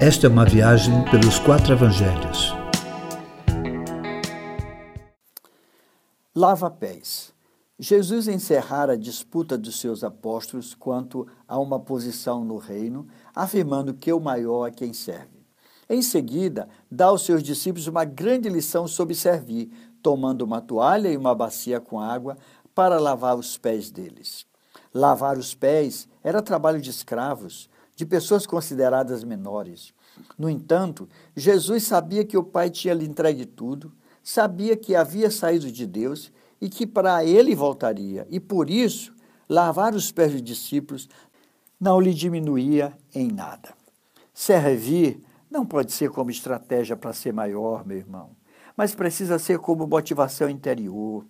Esta é uma viagem pelos quatro evangelhos. Lava-pés. Jesus encerrara a disputa dos seus apóstolos quanto a uma posição no reino, afirmando que o maior é quem serve. Em seguida, dá aos seus discípulos uma grande lição sobre servir, tomando uma toalha e uma bacia com água para lavar os pés deles. Lavar os pés era trabalho de escravos, de pessoas consideradas menores. No entanto, Jesus sabia que o Pai tinha lhe entregue tudo, sabia que havia saído de Deus e que para ele voltaria, e por isso, lavar os pés dos discípulos não lhe diminuía em nada. Servir não pode ser como estratégia para ser maior, meu irmão, mas precisa ser como motivação interior.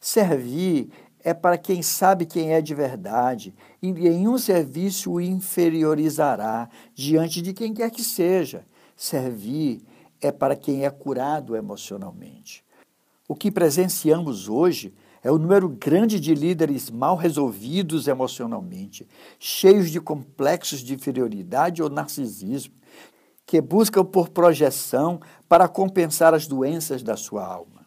Servir é para quem sabe quem é de verdade, e em um serviço o inferiorizará diante de quem quer que seja. Servir é para quem é curado emocionalmente. O que presenciamos hoje é o número grande de líderes mal resolvidos emocionalmente, cheios de complexos de inferioridade ou narcisismo, que buscam por projeção para compensar as doenças da sua alma.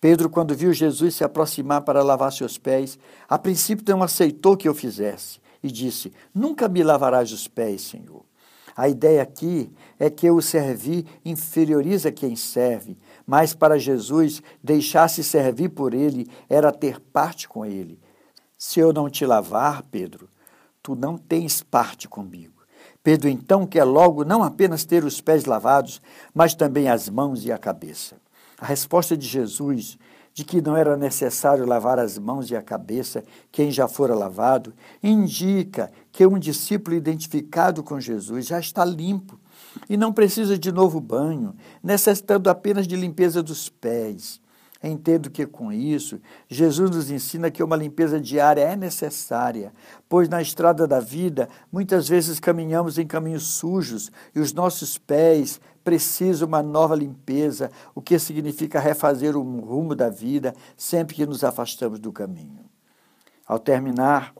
Pedro, quando viu Jesus se aproximar para lavar seus pés, a princípio não aceitou que eu fizesse e disse: Nunca me lavarás os pés, Senhor. A ideia aqui é que o servir inferioriza quem serve, mas para Jesus, deixar-se servir por ele era ter parte com ele. Se eu não te lavar, Pedro, tu não tens parte comigo. Pedro então quer logo não apenas ter os pés lavados, mas também as mãos e a cabeça. A resposta de Jesus de que não era necessário lavar as mãos e a cabeça quem já fora lavado, indica que um discípulo identificado com Jesus já está limpo e não precisa de novo banho, necessitando apenas de limpeza dos pés. Entendo que com isso, Jesus nos ensina que uma limpeza diária é necessária, pois na estrada da vida, muitas vezes caminhamos em caminhos sujos e os nossos pés precisam uma nova limpeza, o que significa refazer o rumo da vida sempre que nos afastamos do caminho. Ao terminar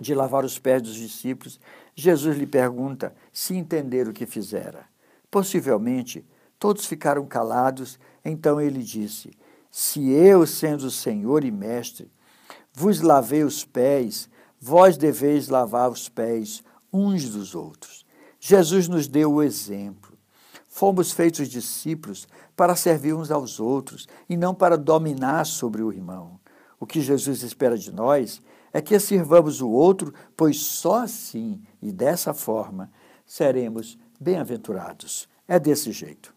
de lavar os pés dos discípulos, Jesus lhe pergunta se entenderam o que fizera. Possivelmente, todos ficaram calados, então ele disse: se eu, sendo Senhor e Mestre, vos lavei os pés, vós deveis lavar os pés uns dos outros. Jesus nos deu o exemplo. Fomos feitos discípulos para servir uns aos outros e não para dominar sobre o irmão. O que Jesus espera de nós é que sirvamos o outro, pois só assim e dessa forma seremos bem-aventurados. É desse jeito.